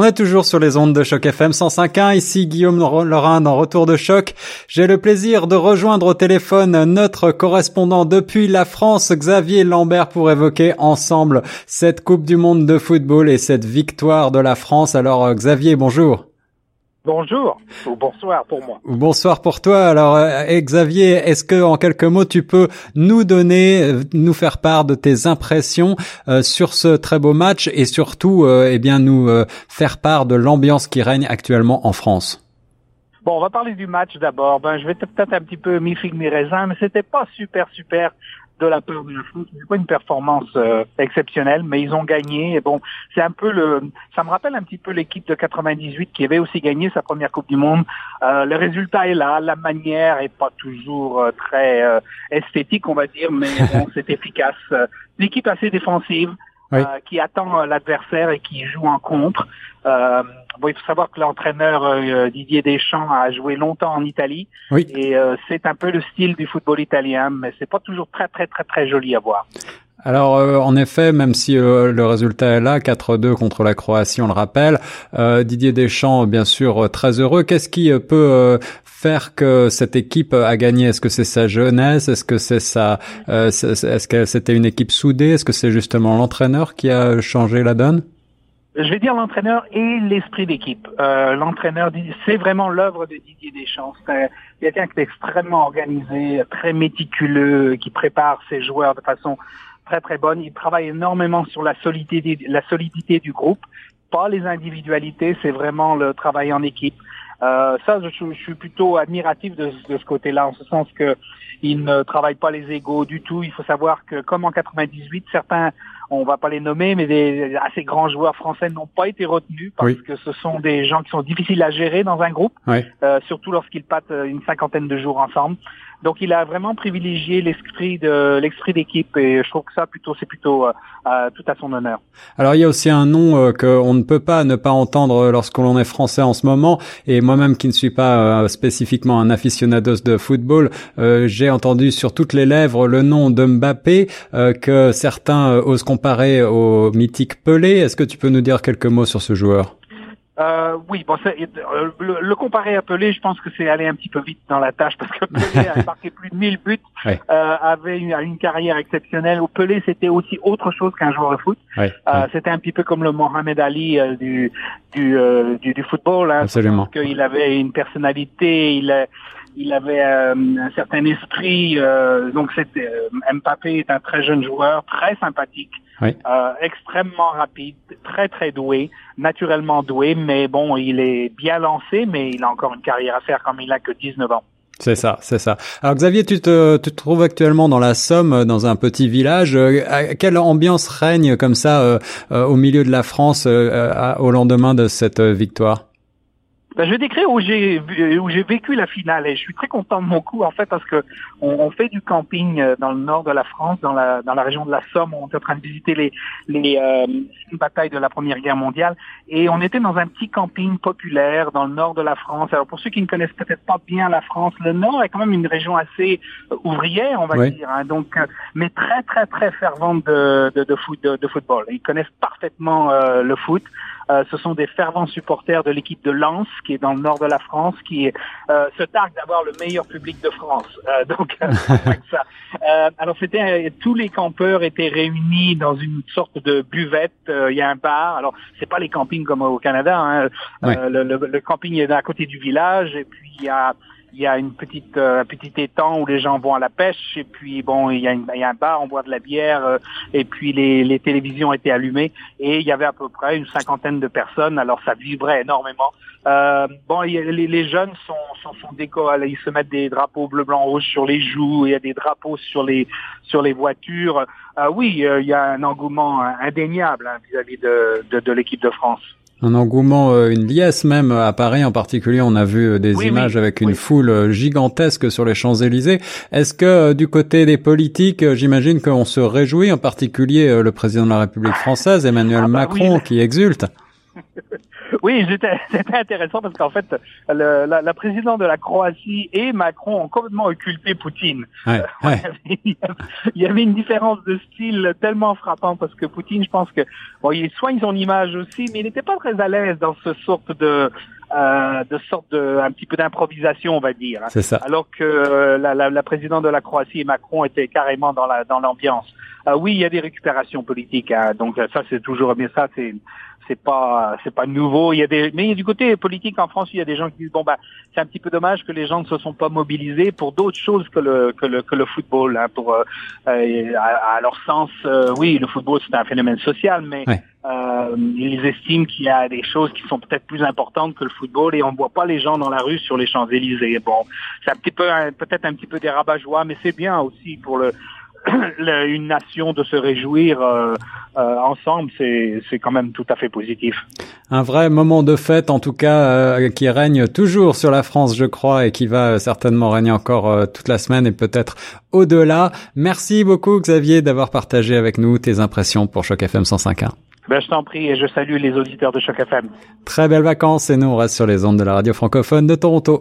On est toujours sur les ondes de choc FM 105.1. Ici Guillaume Laurin dans Retour de choc. J'ai le plaisir de rejoindre au téléphone notre correspondant depuis la France, Xavier Lambert, pour évoquer ensemble cette Coupe du Monde de football et cette victoire de la France. Alors Xavier, bonjour. Bonjour ou bonsoir pour moi. Bonsoir pour toi. Alors euh, Xavier, est-ce que en quelques mots tu peux nous donner, euh, nous faire part de tes impressions euh, sur ce très beau match et surtout, eh bien, nous faire part de l'ambiance qui règne actuellement en France? Bon, on va parler du match d'abord. Ben, je vais peut-être un petit peu mi figue mi raisin, mais c'était pas super super de la part de la France. C'est pas une performance euh, exceptionnelle, mais ils ont gagné. Et bon, c'est un peu le, ça me rappelle un petit peu l'équipe de 98 qui avait aussi gagné sa première Coupe du Monde. Euh, le résultat est là, la manière est pas toujours euh, très esthétique, on va dire, mais bon, c'est efficace. L'équipe assez défensive. Qui attend l'adversaire et qui joue en contre. Euh, Bon, il faut savoir que l'entraîneur euh, Didier Deschamps a joué longtemps en Italie oui. et euh, c'est un peu le style du football italien, mais c'est pas toujours très très très très joli à voir. Alors euh, en effet, même si le résultat est là, 4-2 contre la Croatie, on le rappelle, Didier Deschamps, bien sûr, très heureux. Qu'est-ce qui peut faire que cette équipe a gagné? Est-ce que c'est sa jeunesse? Est-ce que c'est sa Est-ce que c'était une équipe soudée? Est-ce que c'est justement l'entraîneur qui a changé la donne? Je vais dire l'entraîneur et l'esprit d'équipe. Euh, l'entraîneur, c'est vraiment l'œuvre de Didier Deschamps. C'est quelqu'un qui est extrêmement organisé, très méticuleux, qui prépare ses joueurs de façon très très bonne. Il travaille énormément sur la solidité, la solidité du groupe, pas les individualités. C'est vraiment le travail en équipe. Euh, ça, je, je, suis plutôt admiratif de, de ce côté-là, en ce sens que il ne travaille pas les égaux du tout. Il faut savoir que, comme en 98, certains on va pas les nommer, mais des assez grands joueurs français n'ont pas été retenus parce que ce sont des gens qui sont difficiles à gérer dans un groupe, euh, surtout lorsqu'ils passent une cinquantaine de jours ensemble. Donc il a vraiment privilégié l'esprit de l'esprit d'équipe et je trouve que ça plutôt c'est plutôt euh, euh, tout à son honneur. Alors il y a aussi un nom euh, qu'on ne peut pas ne pas entendre lorsque l'on est français en ce moment et moi-même qui ne suis pas euh, spécifiquement un aficionados de football, j'ai entendu sur toutes les lèvres le nom de Mbappé que certains osent comparer au mythique Pelé. Est-ce que tu peux nous dire quelques mots sur ce joueur? Euh, oui, bon, euh, le, le, comparer à Pelé, je pense que c'est aller un petit peu vite dans la tâche parce que Pelé a marqué plus de 1000 buts, euh, avait une, une, carrière exceptionnelle. Au Pelé, c'était aussi autre chose qu'un joueur de foot. C'était un petit peu comme le Mohamed Ali du du, du, du football. Hein, Absolument. Parce qu'il avait une personnalité, il il avait un certain esprit. donc, c'était Mbappé est un très jeune joueur, très sympathique. Euh, extrêmement rapide, très très doué, naturellement doué, mais bon, il est bien lancé, mais il a encore une carrière à faire comme il a que 19 ans. C'est ça, c'est ça. Alors Xavier, tu te, tu te trouves actuellement dans la Somme, dans un petit village. Euh, quelle ambiance règne comme ça euh, au milieu de la France au lendemain de cette victoire? Ben, je vais décrire où j'ai où j'ai vécu la finale et je suis très content de mon coup en fait parce que on, on, fait du camping euh, dans le nord de la France, dans la dans la région de la Somme. On est en train de visiter les les euh, batailles de la Première Guerre mondiale et on était dans un petit camping populaire dans le nord de la France. Alors pour ceux qui ne connaissent peut-être pas bien la France, le nord est quand même une région assez euh, ouvrière, on va dire. Hein, donc euh, mais très très très fervente de de, de, foot, de, de football. Ils connaissent parfaitement le foot. Euh, ce sont des fervents supporters de l'équipe de Lens, qui est dans le nord de la France, qui euh, se targue d'avoir le meilleur public de France. Euh, donc, ça. alors, c'était tous les campeurs étaient réunis dans une sorte de buvette. Il y a un bar. Alors, c'est pas les campings comme au Canada. Hein. Le, le, le, camping est à côté du village, et puis il y a il y a une petite euh, petit étang où les gens vont à la pêche et puis bon il y a, il y a un bar on boit de la bière euh, et puis les, les télévisions étaient allumées et il y avait à peu près une cinquantaine de personnes alors ça vibrait énormément. Euh, bon les, les, jeunes sont sont, sont déco ils se mettent des drapeaux bleu blanc rouge sur les joues il y a des drapeaux sur les sur les voitures. Euh, oui il y a un engouement indéniable hein, vis-à-vis de, de, de l'équipe de France un engouement, euh, une liesse même à Paris en particulier. On a vu euh, des images avec une foule euh, gigantesque sur les Champs-Élysées. Est-ce que du côté des politiques, j'imagine qu'on se réjouit, en particulier le président de la République française, Emmanuel ah bah Macron, qui exulte? Oui, c'était intéressant parce qu'en fait, le, la, la, présidente de la Croatie et Macron ont complètement occulté Poutine. Ouais, ouais. il y avait une différence de style tellement frappante parce que Poutine, je pense que bon, il soigne son image aussi, mais il n'était pas très à l'aise dans ce sorte de euh, de sorte de un petit peu d'improvisation, on va dire. C'est ça. Alors que euh, la, la, la, présidente de la Croatie et Macron étaient carrément dans la dans l'ambiance. Euh, oui, il y a des récupérations politiques, hein, donc ça c'est toujours bien ça, c'est c'est pas c'est pas nouveau. Il y a des mais du côté politique en France, il y a des gens qui disent bon bah c'est un petit peu dommage que les gens ne se sont pas mobilisés pour d'autres choses que le que le que le football. Hein, pour euh, euh à, leur sens, euh, oui, le football c'est un phénomène social, mais euh, ils estiment qu'il y a des choses qui sont peut-être plus importantes que le football et on voit pas les gens dans la rue sur les Champs Élysées. Bon, c'est un petit peu peut-être un petit peu des rabat mais c'est bien aussi pour le une nation de se réjouir euh, euh, ensemble, c'est quand même tout à fait positif. Un vrai moment de fête, en tout cas, euh, qui règne toujours sur la France, je crois, et qui va certainement régner encore toute la semaine et peut-être au-delà. Merci beaucoup, Xavier, d'avoir partagé avec nous tes impressions pour Choc FM 105.1. Ben, je t'en prie et je salue les auditeurs de Choc FM. Très belles vacances et nous on reste sur les ondes de la radio francophone de Toronto.